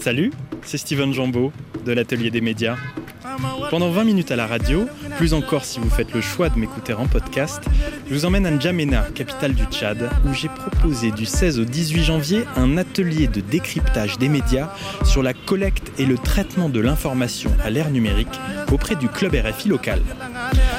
Salut, c'est Steven Jambeau de l'Atelier des médias. Pendant 20 minutes à la radio, plus encore si vous faites le choix de m'écouter en podcast, je vous emmène à N'Djamena, capitale du Tchad, où j'ai proposé du 16 au 18 janvier un atelier de décryptage des médias sur la collecte et le traitement de l'information à l'ère numérique auprès du club RFI local.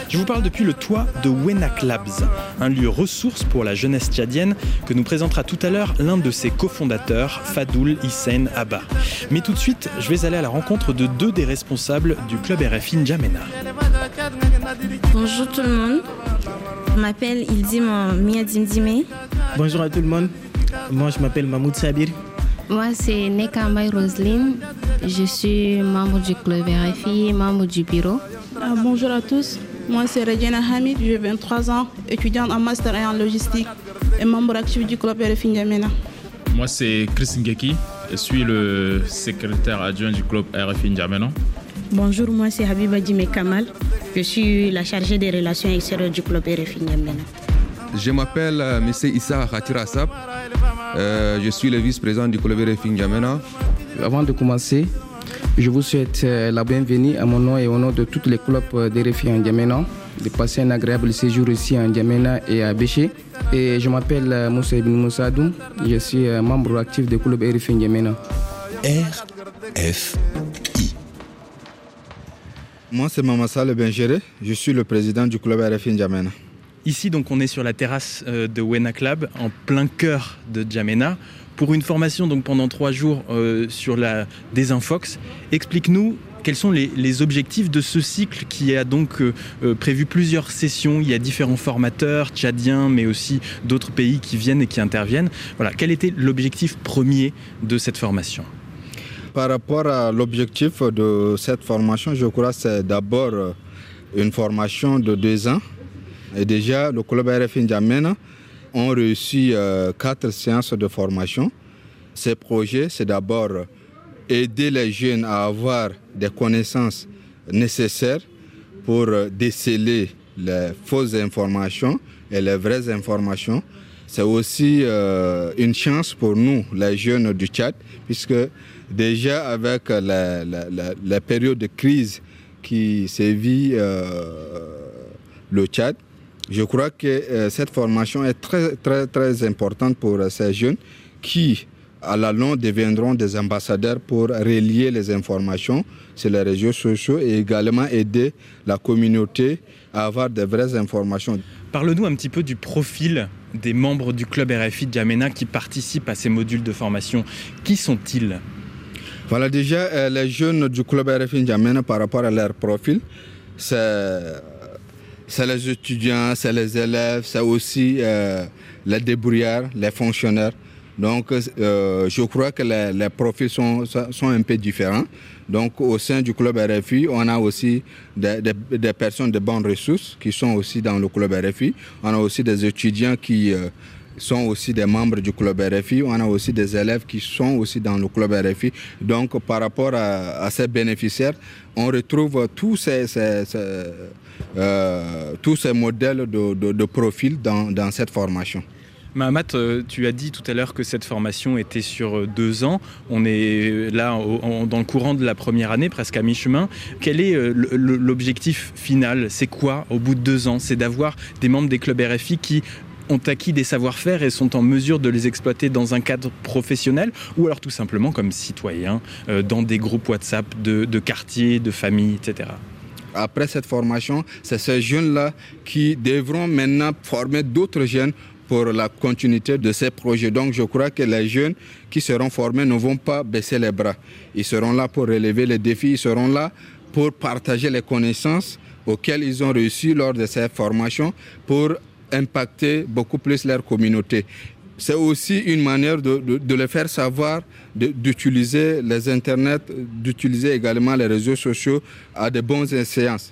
Je vous parle depuis le toit de Wenak Labs, un lieu ressource pour la jeunesse tchadienne que nous présentera tout à l'heure l'un de ses cofondateurs, Fadoul Hissène Abba. Mais tout de suite, je vais aller à la rencontre de deux des responsables du club RFI N'Djamena. Bonjour tout le monde. Je m'appelle Ildim Mia Dimdime. Bonjour à tout le monde. Moi, je m'appelle Mahmoud Sabir. Moi, c'est Nekambaï Roseline. Je suis membre du club RFI, membre du bureau. Ah, bonjour à tous. Moi, c'est Regina Hamid, j'ai 23 ans, étudiante en master et en logistique et membre actif du club RFI N'Djamena. Moi, c'est Chris Ngeki. Je suis le secrétaire adjoint du club RFI N'Djamena. Bonjour, moi c'est Habiba Djime Kamal. Je suis la chargée des relations extérieures du club RFI N'Djamena. Je m'appelle euh, M. Issa Khatira Euh, je suis le vice-président du club RFI N'Djamena. Avant de commencer, je vous souhaite euh, la bienvenue à mon nom et au nom de tous les clubs euh, d'RFI en N'Djamena de passer un agréable séjour ici en N'Djamena et à Béché. Et je m'appelle euh, Moussa Ibn Moussa Adoum. Je suis membre actif du club RFI N'Djamena. RFI. Moi, c'est Mamassa Le Bengéré. Je suis le président du club RFI N'Djamena. Ici, donc, on est sur la terrasse de Wenak Lab, en plein cœur de N'Djamena, pour une formation donc pendant trois jours euh, sur la désinfox. Explique-nous quels sont les, objectifs de ce cycle qui a donc euh, euh, prévu plusieurs sessions. Il y a différents formateurs, tchadiens, mais aussi d'autres pays qui viennent et qui interviennent. Voilà, quel était l'objectif premier de cette formation? Par rapport à l'objectif de cette formation, je crois que c'est d'abord une formation de deux ans. Et déjà, le club RFI N'Djamena ont euh, quatre séances de formation. Ces projets, c'est d'abord aider les jeunes à avoir des connaissances nécessaires pour déceler les fausses informations et les vraies informations. C'est aussi euh, une chance pour nous, les jeunes du Tchad, puisque déjà avec la période de crise qui sévit euh, le Tchad, je crois que euh, cette formation est très, très, très importante pour euh, ces jeunes qui, à la longue, deviendront des ambassadeurs pour relier les informations sur les réseaux sociaux et également aider la communauté à avoir de vraies informations. Parle-nous un petit peu du profil des membres du club RFI Djamena qui participent à ces modules de formation. Qui sont-ils? Voilà, déjà, euh, les jeunes du club RFI Djamena, par rapport à leur profil, c'est c'est les étudiants, c'est les élèves, c'est aussi euh, les débrouillards, les fonctionnaires. Donc, euh, je crois que les, profils sont, sont un peu différents. Donc, au sein du club RFI, on a aussi des, des, personnes de bonnes ressources qui sont aussi dans le club RFI. On a aussi des étudiants qui euh, sont aussi des membres du club RFI. On a aussi des élèves qui sont aussi dans le club RFI. Donc, par rapport à, ces bénéficiaires, on retrouve tous ces euh, tous ces modèles de, profil dans, cette formation. Mahamat, tu as dit tout à l'heure que cette formation était sur deux ans. On est là dans le courant de la première année, presque à mi-chemin. Quel est l'objectif final? C'est quoi au bout de deux ans? C'est d'avoir des membres des clubs RFI qui ont acquis des savoir-faire et sont en mesure de les exploiter dans un cadre professionnel? Ou alors tout simplement comme citoyens euh, dans des groupes WhatsApp de, de de familles, etc après cette formation, c'est ces jeunes-là qui devront maintenant former d'autres jeunes pour la continuité de ces projets. Donc je crois que les jeunes qui seront formés ne vont pas baisser les bras. Ils seront là pour relever les défis, ils seront là pour partager les connaissances auxquelles ils ont réussi lors de cette formation pour impacter beaucoup plus leur communauté c'est aussi une manière de, les faire savoir d'utiliser les internets, d'utiliser également les réseaux sociaux à de bonnes séances.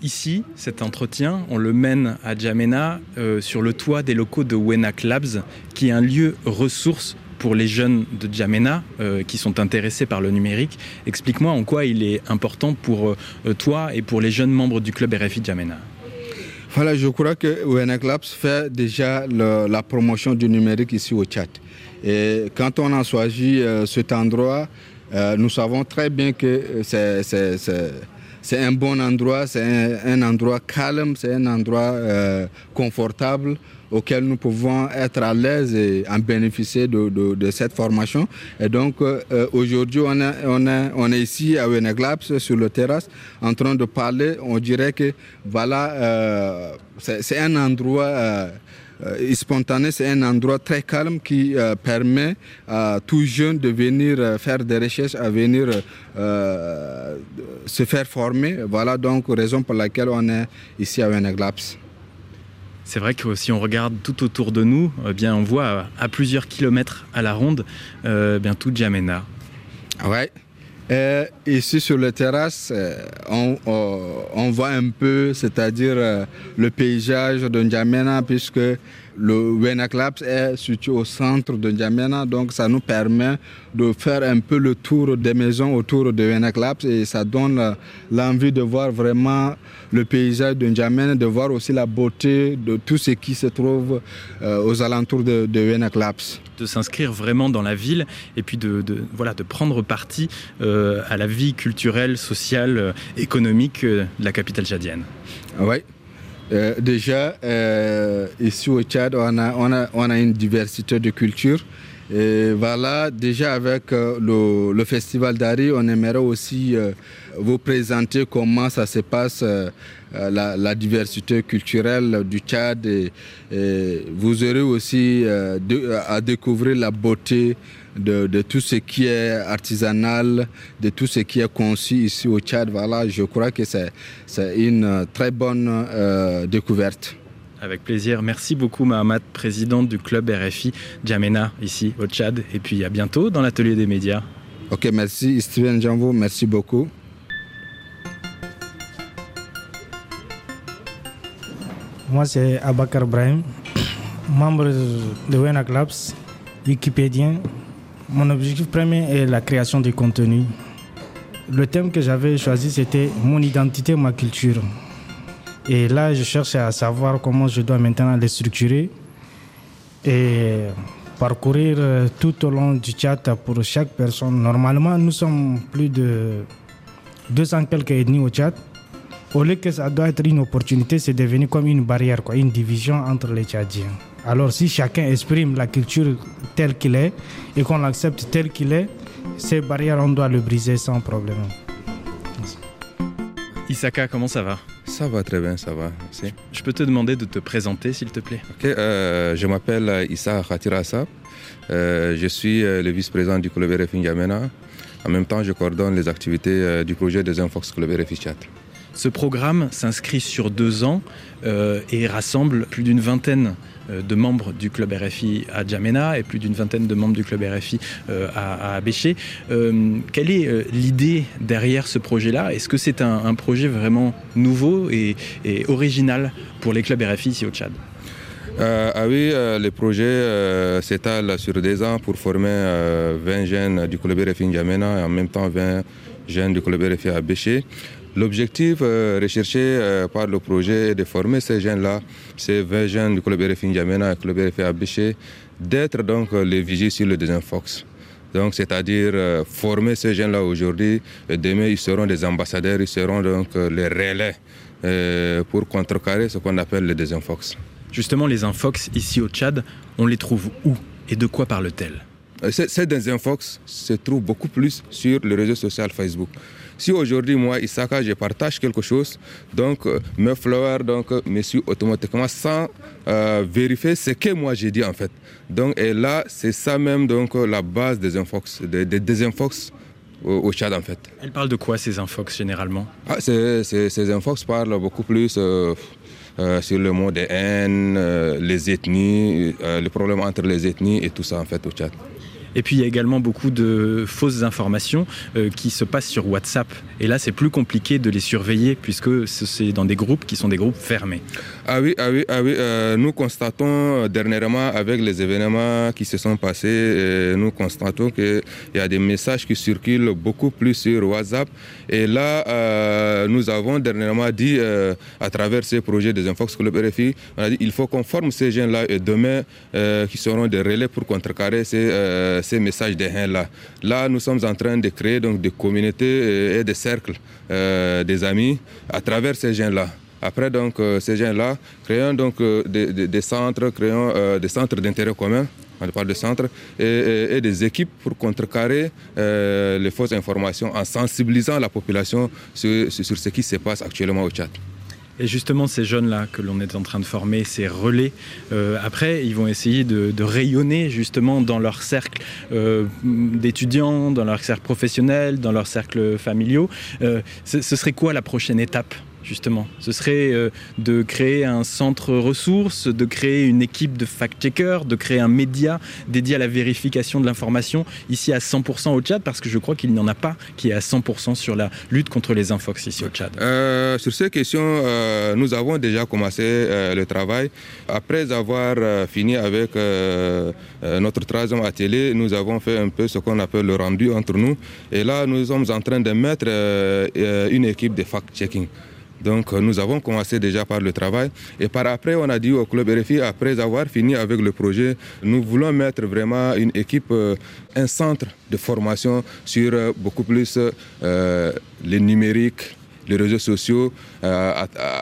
Ici, cet entretien, on le mène à Djamena euh, sur le toit des locaux de Wenak Labs, qui est un lieu ressource pour les jeunes de Djamena euh, qui sont intéressés par le numérique. Explique-moi en quoi il est important pour euh, toi et pour les jeunes membres du club RFI Djamena. Voilà, je crois que Wenek Labs fait déjà la promotion du numérique ici au Tchad. Et quand on a choisi euh, cet endroit, nous savons très bien que c'est c'est un bon endroit, c'est un, endroit calme, c'est un endroit euh, confortable auquel nous pouvons être à l'aise et en bénéficier de, cette formation. Et donc euh, aujourd'hui, on, est ici à Weneglaps sur le terrasse en train de parler. On dirait que voilà, euh, c'est un endroit euh, spontané, c'est un endroit très calme qui euh, permet à tout jeune de venir euh, faire des recherches, à venir se faire former. Voilà donc raison pour laquelle on est ici à Weneglaps. C'est vrai que si on regarde tout autour de nous, eh bien on voit à plusieurs kilomètres à la ronde bien tout Djamena. Ouais. Ici sur la terrasse, on, on, voit un peu, c'est-à-dire le paysage de N'Djamena, puisque le Wenaclaps est situé au centre de N'Djamena, donc ça nous permet de faire un peu le tour des maisons autour de Wenaclaps et ça donne l'envie de voir vraiment le paysage de N'Djamena, de voir aussi la beauté de tout ce qui se trouve euh, aux alentours de, de Wenaclaps de s'inscrire vraiment dans la ville et puis de, voilà, de prendre parti euh, à la vie culturelle, sociale, euh, économique de la capitale tchadienne. Oui, euh, déjà, euh, ici au Tchad, on a, on, a, on a, une diversité de cultures. Et voilà, déjà avec euh, le, le, festival d'Ari, on aimerait aussi vous présenter comment ça se passe, la, diversité culturelle du Tchad. Et, vous aurez aussi à découvrir la beauté de, tout ce qui est artisanal, de tout ce qui est conçu ici au Tchad. Voilà, je crois que c'est une très bonne euh, découverte. Avec plaisir. Merci beaucoup, Mahamat, présidente du club RFI Djamena, ici au Tchad. Et puis à bientôt dans l'atelier des médias. Ok, merci, Steven Janvo, merci beaucoup. Moi, c'est Abakar Brahim, membre de Wena Clubs, wikipédien, mon objectif premier est la création de contenu. Le thème que j'avais choisi, c'était mon identité, ma culture. Et là, je cherche à savoir comment je dois maintenant les structurer et parcourir euh, tout au long du chat pour chaque personne. Normalement, nous sommes plus de 200 quelques ethnies au chat. Au lieu que ça doit être une opportunité, c'est devenu comme une barrière, quoi, une division entre les Tchadiens. Alors si chacun exprime la culture telle qu'il est et qu'on l'accepte tel qu'il est, ces barrières, on doit le briser sans problème. Isaka, comment ça va? Ça va très bien, ça va. Je peux te demander de te présenter, s'il te plaît? Ok, euh, je m'appelle Issa Khatirasa. Euh, je suis euh, le vice-président du club RFI N'Djamena. En même temps, je coordonne les activités du projet des Infox Club RFI Chat. Ce programme s'inscrit sur deux ans et rassemble plus d'une vingtaine de membres du club RFI à Djamena et plus d'une vingtaine de membres du club RFI euh, à, à Béché. Euh, quelle est l'idée derrière ce projet-là? Est-ce que c'est un, projet vraiment nouveau et, original pour les clubs RFI ici au Tchad? Ah oui, le projet s'étale sur des ans pour former 20 jeunes du club RFI N'Djamena et en même temps 20 jeunes du club RFI à Béché. L'objectif euh, recherché euh, par le projet est de former ces jeunes-là, ces 20 jeunes du club RFI N'Djamena et du club RFI Abéché, d'être donc les vigiles sur le désinfox. Donc, c'est-à-dire euh, former ces jeunes-là aujourd'hui. Demain, ils seront des ambassadeurs, ils seront donc les relais pour contrecarrer ce qu'on appelle le désinfox. Justement, les infox ici au Tchad, on les trouve où et de quoi parlent-elles? Ces désinfox se trouvent beaucoup plus sur le réseau social Facebook. Si aujourd'hui, moi, Isaka, je partage quelque chose, donc euh, mes followers donc, euh, me suivent automatiquement sans euh, vérifier ce que moi j'ai dit en fait. Donc, et là, c'est ça même donc, la base des infox, des, des, infox au, Tchad en fait. Elle parle de quoi ces infox généralement? Ah, Ces infox parlent beaucoup plus sur le mot des haines, les ethnies, les problèmes entre les ethnies et tout ça en fait au Tchad. Et puis il y a également beaucoup de fausses informations euh, qui se passent sur WhatsApp. Et là, c'est plus compliqué de les surveiller puisque c'est dans des groupes qui sont des groupes fermés. Ah oui, ah oui, ah oui. Euh, nous constatons euh, dernièrement avec les événements qui se sont passés, euh, nous constatons qu'il y a des messages qui circulent beaucoup plus sur WhatsApp. Et là, nous avons dernièrement dit à travers ces projets des Infox Club RFI, on a dit il faut qu'on forme ces gens-là et demain, qui seront des relais pour contrecarrer ces, messages des hains-là. Là, nous sommes en train de créer donc des communautés et des cercles des amis à travers ces gens-là. Après, donc, euh, ces gens-là, créons donc euh, des, centres, créons euh, des centres d'intérêt commun, on parle de centres, et, des équipes pour contrecarrer les fausses informations en sensibilisant la population sur, ce qui se passe actuellement au Tchad. Et justement, ces jeunes-là que l'on est en train de former, ces relais, après, ils vont essayer de, rayonner justement dans leur cercle d'étudiants, dans leur cercle professionnel, dans leur cercle familiaux. ce serait quoi la prochaine étape? Justement Ce serait euh, de créer un centre ressources, de créer une équipe de fact-checkers, de créer un média dédié à la vérification de l'information ici à 100% au Tchad, parce que je crois qu'il n'y en a pas qui est à 100% sur la lutte contre les infox ici au Tchad. Euh, sur ces questions, euh, nous avons déjà commencé le travail. Après avoir fini avec notre troisième atelier, nous avons fait un peu ce qu'on appelle le rendu entre nous. Et là, nous sommes en train de mettre une équipe de fact-checking. Donc euh, nous avons commencé déjà par le travail et par après on a dit au club RFI après avoir fini avec le projet, nous voulons mettre vraiment une équipe, euh, un centre de formation sur euh, beaucoup plus les numériques, les réseaux sociaux,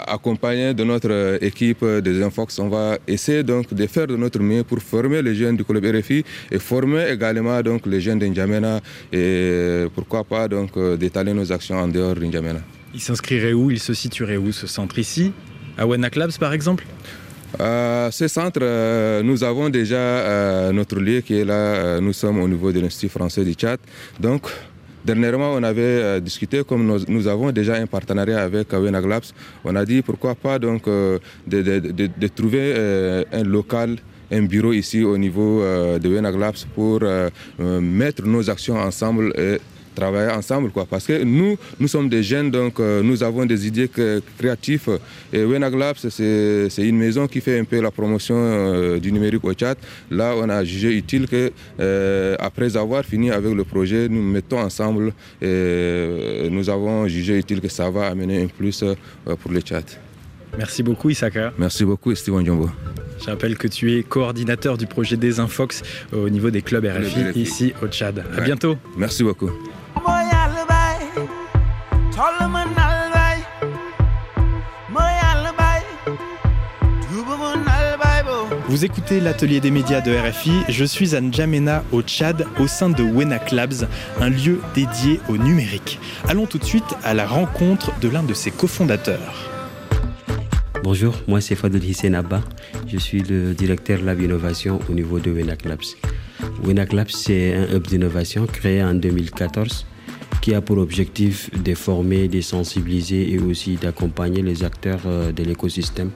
accompagné de notre équipe des Infox. On va essayer donc de faire de notre mieux pour former les jeunes du club RFI et former également donc les jeunes d'Injamena et pourquoi pas donc d'étaler nos actions en dehors d'Injamena. Il s'inscrirait où? Il se situerait où ce centre? Ici? À Wenak Labs par exemple? Euh, ce centre, euh, nous avons déjà euh, notre lieu qui est là. nous sommes au niveau de l'Institut français du Tchad. Donc, dernièrement, on avait discuté, comme nous, avons déjà un partenariat avec Wenak Labs, on a dit pourquoi pas donc de, trouver un local un bureau ici au niveau de Wenak Labs pour mettre nos actions ensemble et travailler ensemble. Quoi. Parce que nous, nous sommes des jeunes, donc euh, nous avons des idées créatives. Et Wenag Labs, c'est une maison qui fait un peu la promotion euh, du numérique au Tchad. Là, on a jugé utile que, euh, après avoir fini avec le projet, nous mettons ensemble et nous avons jugé utile que ça va amener un plus pour le Tchad. Merci beaucoup Issaka. Merci beaucoup Steven Djombo. Je rappelle que tu es coordinateur du projet Desinfox au niveau des clubs RFI, ici au Tchad. À bientôt. Merci beaucoup. Vous écoutez l'atelier des médias de RFI. Je suis à N'Djamena au Tchad au sein de Wenak Labs, un lieu dédié au numérique. Allons tout de suite à la rencontre de l'un de ses cofondateurs. Bonjour, moi c'est Fadil Hissène Abba. Je suis le directeur Lab Innovation au niveau de Wenak Labs. Wenak Labs, c'est un hub d'innovation créé en 2014 qui a pour objectif de former, de sensibiliser et aussi d'accompagner les acteurs euh, de l'écosystème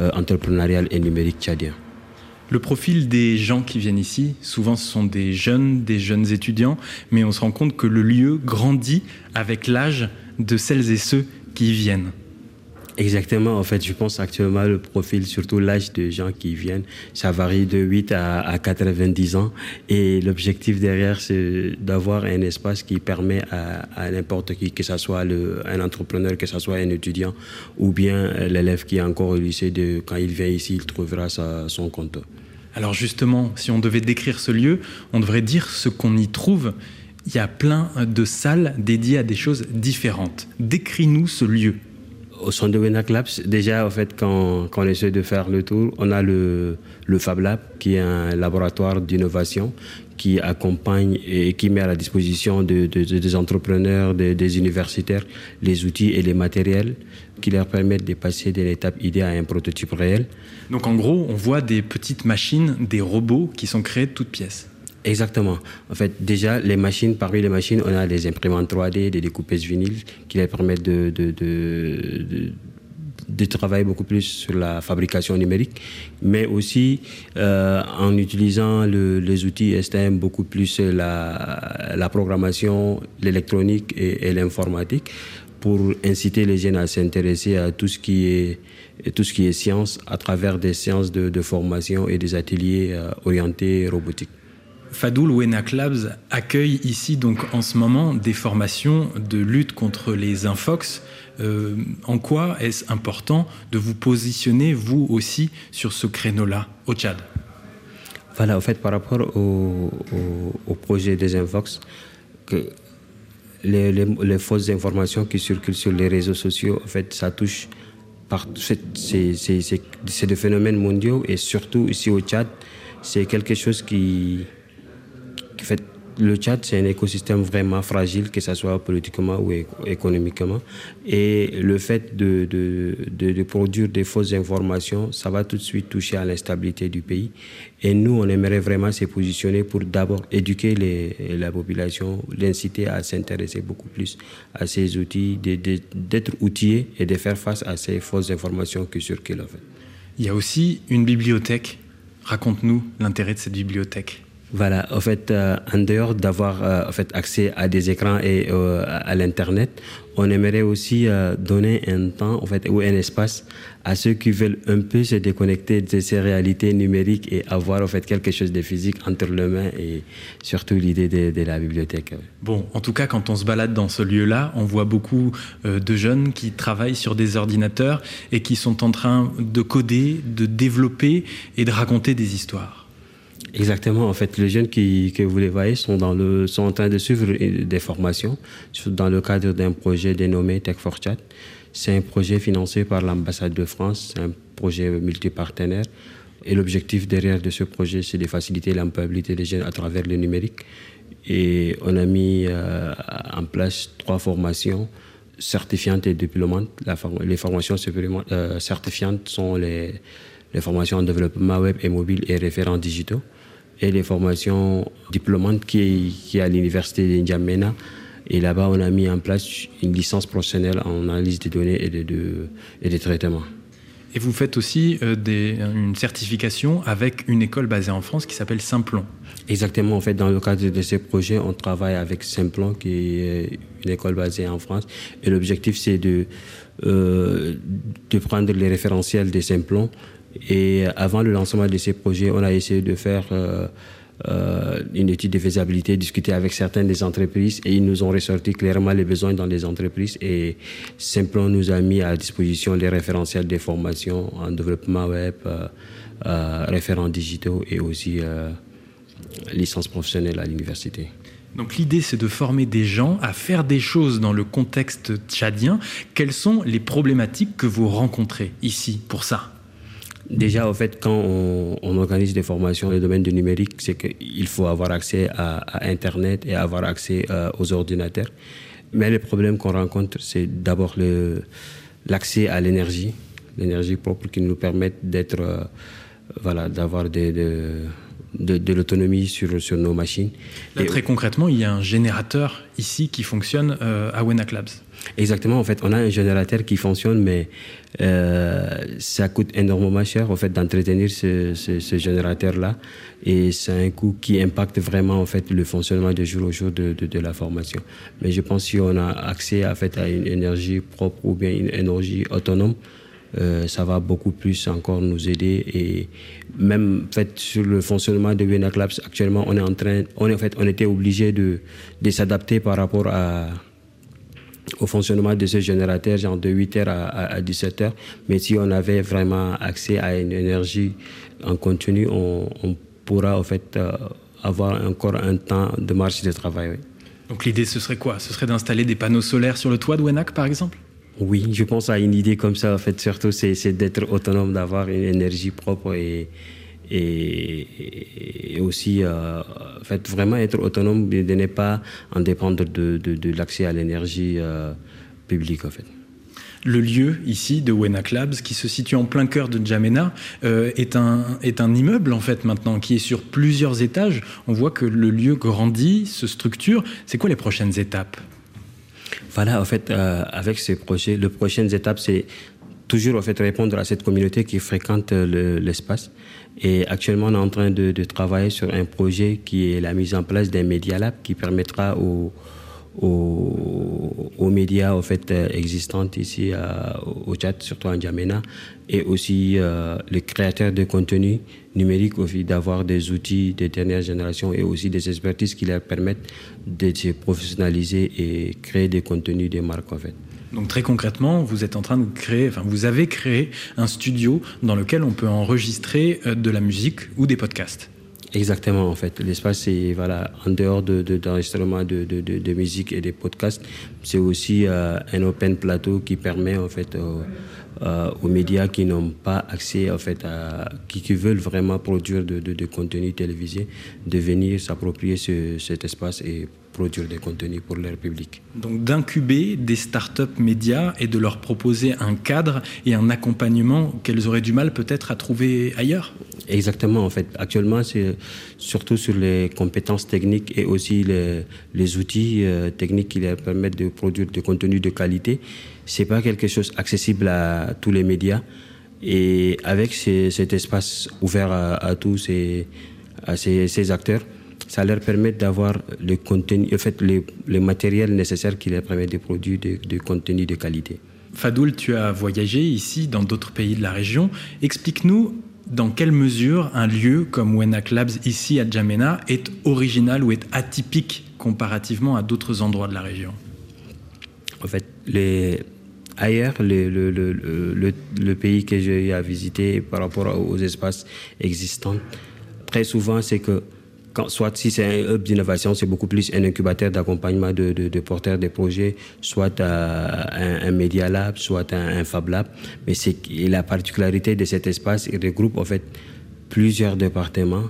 euh, entrepreneurial et numérique tchadien. Le profil des gens qui viennent ici, souvent ce sont des jeunes, des jeunes étudiants, mais on se rend compte que le lieu grandit avec l'âge de celles et ceux qui viennent. Exactement, en fait, je pense actuellement le profil, surtout l'âge de gens qui viennent, ça varie de 8 à, à 90 ans. Et l'objectif derrière, c'est d'avoir un espace qui permet à, n'importe qui, que ce soit un entrepreneur, que ce soit un étudiant, ou bien l'élève qui est encore au lycée, quand il vient ici, il trouvera son compte. Alors justement, si on devait décrire ce lieu, on devrait dire ce qu'on y trouve. Il y a plein de salles dédiées à des choses différentes. Décris-nous ce lieu au centre de déjà, en fait, quand, on essaie de faire le tour, on a le, Fab Lab, qui est un laboratoire d'innovation qui accompagne et qui met à la disposition de, des entrepreneurs, des universitaires, les outils et les matériels qui leur permettent de passer d'une étape idée à un prototype réel. Donc en gros, on voit des petites machines, des robots qui sont créés de toutes pièces. Exactement. En fait, déjà, les machines, parmi les machines, on a des imprimantes 3D, des découpeuses vinyles qui leur permettent de, de, de, de, travailler beaucoup plus sur la fabrication numérique, mais aussi euh, en utilisant le, les outils STM, beaucoup plus la, la programmation, l'électronique et, l'informatique pour inciter les jeunes à s'intéresser à tout ce qui est tout ce qui est science à travers des séances de, formation et des ateliers orientés robotique. Fadoul Wenak Labs accueille ici donc en ce moment des formations de lutte contre les infox. Euh, en quoi est-ce important de vous positionner vous aussi sur ce créneau-là au Tchad? Voilà, en fait, par rapport au, projet des infox, que les, fausses informations qui circulent sur les réseaux sociaux, en fait, ça touche par c'est des phénomènes mondiaux et surtout ici au Tchad, c'est quelque chose qui le Tchad, c'est un écosystème vraiment fragile, que ce soit politiquement ou économiquement. Et le fait de, produire des fausses informations, ça va tout de suite toucher à l'instabilité du pays. Et nous, on aimerait vraiment se positionner pour d'abord éduquer la population, l'inciter à s'intéresser beaucoup plus à ces outils, d'être outillés et de faire face à ces fausses informations qui circulent. Il y a aussi une bibliothèque. Raconte-nous l'intérêt de cette bibliothèque. Voilà, en fait, euh, en dehors d'avoir euh, en fait, accès à des écrans et euh, à l'Internet, on aimerait aussi donner un temps en fait, ou un espace à ceux qui veulent un peu se déconnecter de ces réalités numériques et avoir en fait, quelque chose de physique entre les mains et surtout l'idée de, de, la bibliothèque. Bon, en tout cas, quand on se balade dans ce lieu-là, on voit beaucoup de jeunes qui travaillent sur des ordinateurs et qui sont en train de coder, de développer et de raconter des histoires. Exactement. En fait, les jeunes qui, que vous les voyez sont, en train de suivre des formations dans le cadre d'un projet dénommé Tech for Chat. C'est un projet financé par l'ambassade de France, c'est un projet multipartenaire. Et l'objectif derrière de ce projet, c'est de faciliter l'employabilité des jeunes à travers le numérique. Et on a mis euh, en place trois formations certifiantes et diplômantes. les formations euh, certifiantes sont les formations en développement web et mobile et référents digitaux et les formations diplômantes qui est, qui à l'université d'Indiamena. Et là-bas, on a mis en place une licence professionnelle en analyse des données et de, de et des traitements. Et vous faites aussi euh, des, une certification avec une école basée en France qui s'appelle Simplon. Exactement. En fait, dans le cadre de ces projets, on travaille avec Simplon, qui est une école basée en France. Et l'objectif, c'est de, euh, de prendre les référentiels des Simplon et avant le lancement de ces projets, on a essayé de faire euh, euh, une étude de faisabilité, discuter avec certaines des entreprises et ils nous ont ressorti clairement les besoins dans les entreprises et simplement nous a mis à disposition les référentiels des formations en développement web, euh, référents digitaux et aussi licence professionnelle à l'université. Donc l'idée, c'est de former des gens à faire des choses dans le contexte tchadien. Quelles sont les problématiques que vous rencontrez ici pour ça? Déjà, en fait, quand on, organise des formations dans le domaine du numérique, c'est qu'il faut avoir accès à, Internet et avoir accès euh, aux ordinateurs. Mais les problèmes qu'on rencontre, c'est d'abord l'accès à l'énergie, l'énergie propre qui nous permet d'être, euh, voilà, d'avoir des, de, l'autonomie sur, sur nos machines. Là, très concrètement, il y a un générateur ici qui fonctionne euh, à Wenac Labs. Exactement, en fait, on a un générateur qui fonctionne, mais euh, ça coûte énormément cher en fait, d'entretenir ce, ce, générateur-là. Et c'est un coût qui impacte vraiment en fait, le fonctionnement de jour au jour de, de, la formation. Mais je pense que si on a accès en fait, à une énergie propre ou bien une énergie autonome, euh, ça va beaucoup plus encore nous aider et même sur le fonctionnement de Vienna Labs actuellement on est en train on en fait on était obligé de, s'adapter par rapport au fonctionnement de ce générateur, genre de 8h à, 17h. Mais si on avait vraiment accès à une énergie en continu, on, pourra en fait euh, avoir encore un temps de marche de travail. Donc l'idée, ce serait quoi? Ce serait d'installer des panneaux solaires sur le toit de Wenac, par exemple? Oui, je pense à une idée comme ça. En fait, surtout, c'est d'être autonome, d'avoir une énergie propre et, et, aussi euh, fait, vraiment être autonome, de ne pas en dépendre de, de, l'accès à l'énergie euh, publique. En fait. Le lieu ici de Wenak Labs, qui se situe en plein cœur de N'Djamena, euh, est, un, est un immeuble en fait maintenant, qui est sur plusieurs étages. On voit que le lieu grandit, se structure. C'est quoi les prochaines étapes? Voilà, en fait, avec ces projets, les prochaines étapes, c'est toujours en fait répondre à cette communauté qui fréquente l'espace. Et actuellement, on est en train de, travailler sur un projet qui est la mise en place d'un Media Lab qui permettra aux, aux, médias en fait existants ici au Tchad, surtout en Djamena, et aussi les créateurs de contenu numérique d'avoir des outils de dernière génération et aussi des expertises qui leur permettent de se professionnaliser et créer des contenus des marques en fait. Donc très concrètement, vous êtes en train de créer, enfin vous avez créé un studio dans lequel on peut enregistrer de la musique ou des podcasts. Exactement, en fait. L'espace, c'est voilà, en dehors de, d'enregistrement de, de, de, musique et des podcasts, c'est aussi euh, un open plateau qui permet en fait euh, aux médias qui n'ont pas accès, en fait, à, qui, veulent vraiment produire de, contenu télévisé, de venir s'approprier ce, cet espace et produire des contenus pour leur public. Donc d'incuber des startups médias et de leur proposer un cadre et un accompagnement qu'elles auraient du mal peut-être à trouver ailleurs Exactement, en fait. Actuellement, c'est surtout sur les compétences techniques et aussi les, les outils euh, techniques qui leur permettent de produire des contenus de qualité. C'est pas quelque chose accessible à tous les médias. Et avec cet espace ouvert à, tous ces, à ces, ces acteurs, ça leur permet d'avoir le contenu, en fait, le, le, matériel nécessaire qui leur permet de produire des de contenus de qualité. Fadoul, tu as voyagé ici dans d'autres pays de la région. Explique-nous dans quelle mesure un lieu comme Wenak Labs ici à Djamena est original ou est atypique comparativement à d'autres endroits de la région En fait, les, ailleurs, le, le, le, le pays que j'ai eu à visiter par rapport aux espaces existants, très souvent, c'est que soit si c'est un hub d'innovation, c'est beaucoup plus un incubateur d'accompagnement de, porteurs de projets, soit euh, un, un, Media Lab, soit un, Fab Lab. Mais c'est la particularité de cet espace, il regroupe en fait plusieurs départements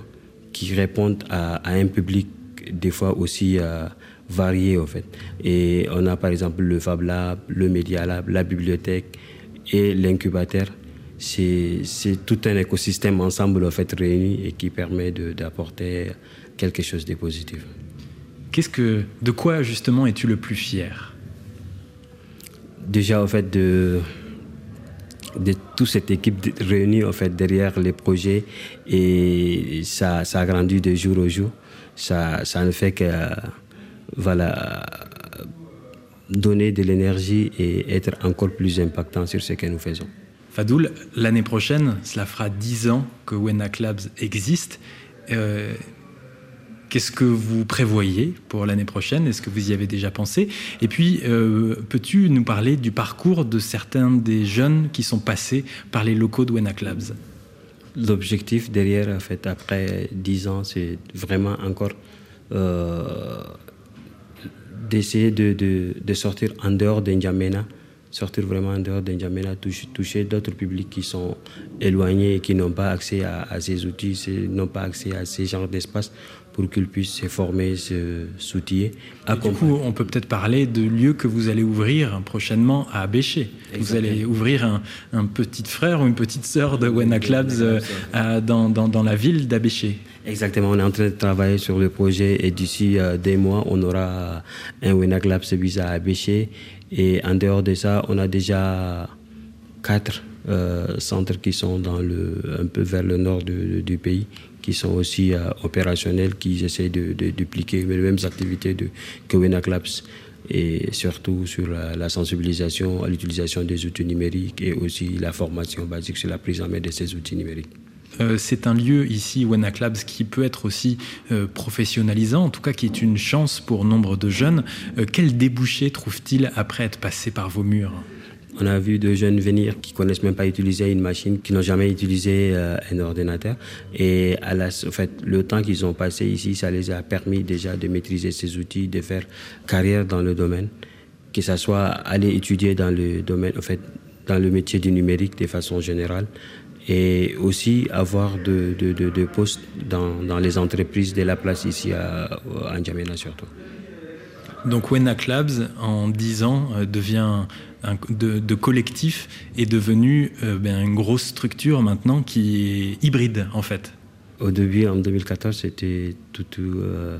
qui répondent à, à un public des fois aussi euh, varié en fait. Et on a par exemple le Fab Lab, le Media Lab, la bibliothèque et l'incubateur c'est tout un écosystème ensemble en fait réuni et qui permet d'apporter quelque chose de positif. Qu'est-ce que, de quoi justement es-tu le plus fier? Déjà en fait de de toute cette équipe réunie en fait derrière les projets et ça, ça a grandi de jour au jour. Ça, ça ne fait que voilà donner de l'énergie et être encore plus impactant sur ce que nous faisons. Fadoul, l'année prochaine, cela fera 10 ans que Wenak Labs existe. Euh, Qu'est-ce que vous prévoyez pour l'année prochaine? Est-ce que vous y avez déjà pensé? Et puis, euh, peux-tu nous parler du parcours de certains des jeunes qui sont passés par les locaux de Wenak Labs L'objectif derrière, en fait, après 10 ans, c'est vraiment encore euh, d'essayer de, sortir en dehors d'Injamena sortir vraiment en dehors d'Injamena, toucher, toucher d'autres publics qui sont éloignés et qui n'ont pas accès à, à ces outils, n'ont pas accès à ces genres d'espace pour qu'ils puissent se former, se s'outiller. Du coup, on peut peut-être parler de lieux que vous allez ouvrir prochainement à Béché. Vous allez ouvrir un, un, petit frère ou une petite sœur de Wenak Labs euh, dans, dans, dans, la ville d'Abéché. Exactement, on est en train de travailler sur le projet et d'ici euh, des mois, on aura un Wenak Labs visa à Béché et en dehors de ça, on a déjà quatre euh, centres qui sont dans le, un peu vers le nord du, pays, qui sont aussi euh, opérationnels, qui essaient de, dupliquer les mêmes activités de, Labs et surtout sur la, la sensibilisation à l'utilisation des outils numériques et aussi la formation basique sur la prise en main de ces outils numériques. Euh, c'est un lieu ici, Wenak Labs, qui peut être aussi euh, professionnalisant, en tout cas qui est une chance pour nombre de jeunes. Euh, quel débouché trouve-t-il après être passé par vos murs? On a vu de jeunes venir qui connaissent même pas utiliser une machine, qui n'ont jamais utilisé un ordinateur. Et à en fait, le temps qu'ils ont passé ici, ça les a permis déjà de maîtriser ces outils, de faire carrière dans le domaine, que ça soit aller étudier dans le domaine, dans le métier du numérique de façon générale, et aussi avoir de, de, de, de postes dans, dans, les entreprises de la place ici à, à N'Djamena surtout. Donc Wenak Labs, en 10 ans, euh, devient un, de, de, collectif, est devenu euh, ben, une grosse structure maintenant qui est hybride en fait. Au début, en 2014, c'était tout, tout euh,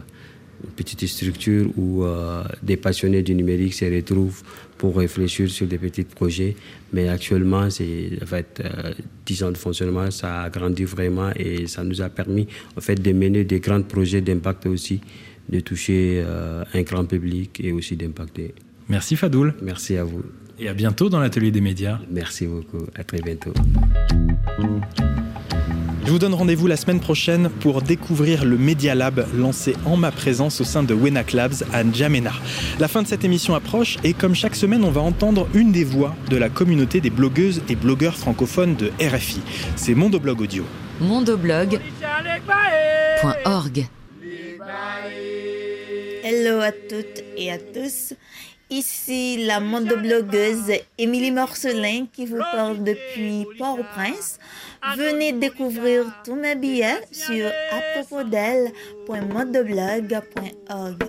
une petite structure où euh, des passionnés du numérique se retrouvent pour réfléchir sur des petits projets. Mais actuellement, c'est en fait euh, 10 ans de fonctionnement, ça a grandi vraiment et ça nous a permis en fait de mener des grands projets d'impact aussi de toucher un grand public et aussi d'impacter. Merci Fadoul. Merci à vous. Et à bientôt dans l'atelier des médias. Merci beaucoup. À très bientôt. Je vous donne rendez-vous la semaine prochaine pour découvrir le Media Lab lancé en ma présence au sein de Wenac Labs à N'Djamena. La fin de cette émission approche et comme chaque semaine, on va entendre une des voix de la communauté des blogueuses et blogueurs francophones de RFI. C'est Mondoblog Audio. Mondoblog.org Hello à toutes et à tous. Ici la mondoblogueuse Émilie Morcelin qui vous parle depuis Port-au-Prince. Venez découvrir tous mes billets sur apropos-d'elle.mondoblog.org.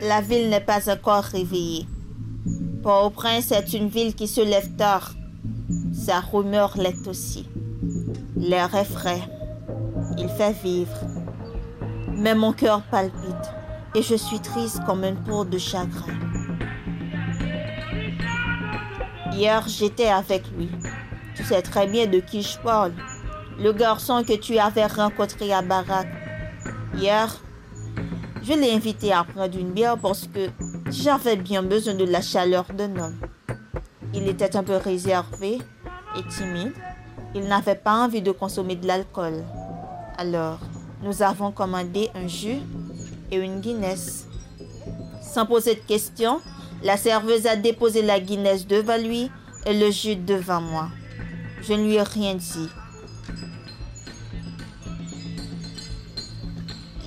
La ville n'est pas encore réveillée. Port-au-Prince est une ville qui se lève tard. Sa rumeur l'est aussi. L'air est frais. Il fait vivre. Mais mon cœur palpite et je suis triste comme une peau de chagrin. Hier, j'étais avec lui. Tu sais très bien de qui je parle. Le garçon que tu avais rencontré à Barak. Hier, je l'ai invité à prendre une bière parce que j'avais bien besoin de la chaleur d'un homme. Il était un peu réservé et timide. Il n'avait pas envie de consommer de l'alcool. Alors, nous avons commandé un jus et une Guinness. Sans poser de questions, la serveuse a déposé la Guinness devant lui et le jus devant moi. Je ne lui ai rien dit.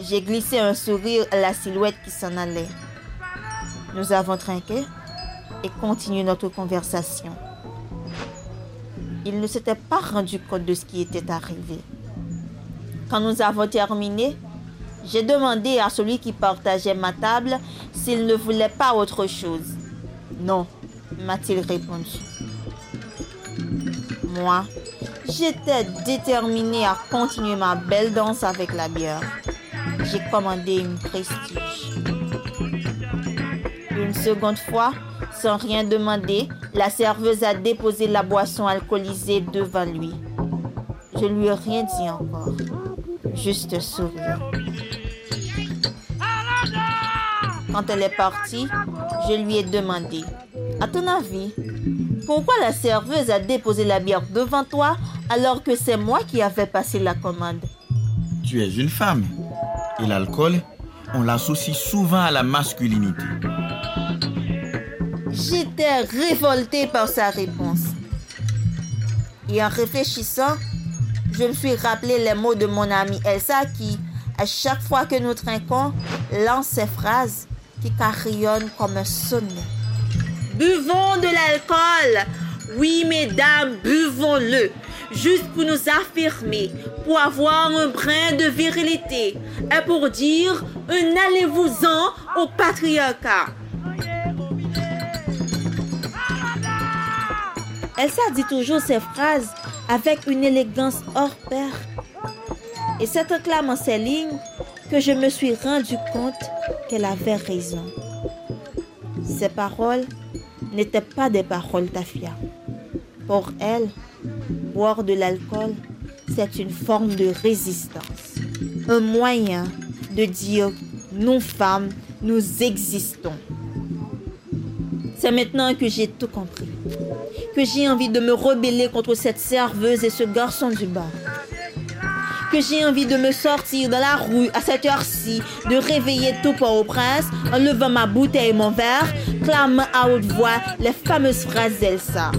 J'ai glissé un sourire à la silhouette qui s'en allait. Nous avons trinqué et continué notre conversation. Il ne s'était pas rendu compte de ce qui était arrivé. Quand nous avons terminé, j'ai demandé à celui qui partageait ma table s'il ne voulait pas autre chose. Non, m'a-t-il répondu. Moi, j'étais déterminée à continuer ma belle danse avec la bière. J'ai commandé une prestige. Une seconde fois, sans rien demander, la serveuse a déposé la boisson alcoolisée devant lui. Je lui ai rien dit encore, juste sourire. Quand elle est partie, je lui ai demandé, à ton avis, pourquoi la serveuse a déposé la bière devant toi alors que c'est moi qui avais passé la commande? Tu es une femme et l'alcool, on l'associe souvent à la masculinité. J'étais révoltée par sa réponse. Et en réfléchissant, je me suis rappelé les mots de mon amie Elsa qui, à chaque fois que nous trinquons, lance ces phrases qui carillonnent comme un sonnet. Buvons de l'alcool. Oui, mesdames, buvons-le. Juste pour nous affirmer, pour avoir un brin de virilité et pour dire un allez-vous-en au patriarcat. Elsa dit toujours ces phrases avec une élégance hors pair. Et c'est en clamant ces lignes que je me suis rendu compte qu'elle avait raison. Ces paroles n'étaient pas des paroles d'Afia. Pour elle, boire de l'alcool, c'est une forme de résistance, un moyen de dire nous femmes, nous existons. C'est maintenant que j'ai tout compris, que j'ai envie de me rebeller contre cette serveuse et ce garçon du bar que j'ai envie de me sortir dans la rue à cette heure-ci, de réveiller tout Port-au-Prince en levant ma bouteille et mon verre, clamant à haute voix les fameuses phrases d'Elsa.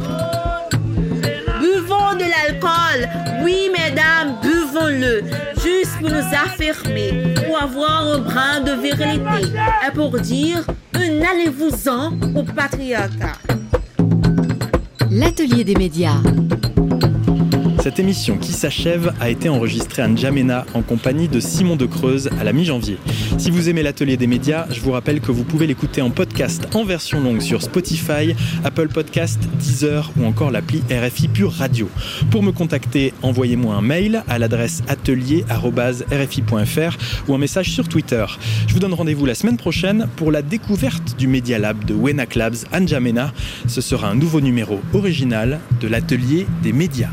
Buvons de l'alcool, oui mesdames, buvons-le, juste pour nous affirmer, pour avoir un brin de virilité et pour dire un allez-vous-en au patriarcat. L'atelier des médias. Cette émission qui s'achève a été enregistrée à N'Djamena en compagnie de Simon de Creuse à la mi-janvier. Si vous aimez l'atelier des médias, je vous rappelle que vous pouvez l'écouter en podcast en version longue sur Spotify, Apple Podcast, Deezer ou encore l'appli RFI Pure Radio. Pour me contacter, envoyez-moi un mail à l'adresse atelier.rfi.fr ou un message sur Twitter. Je vous donne rendez-vous la semaine prochaine pour la découverte du Media Lab de Wena Labs N'Djamena. Ce sera un nouveau numéro original de l'atelier des médias.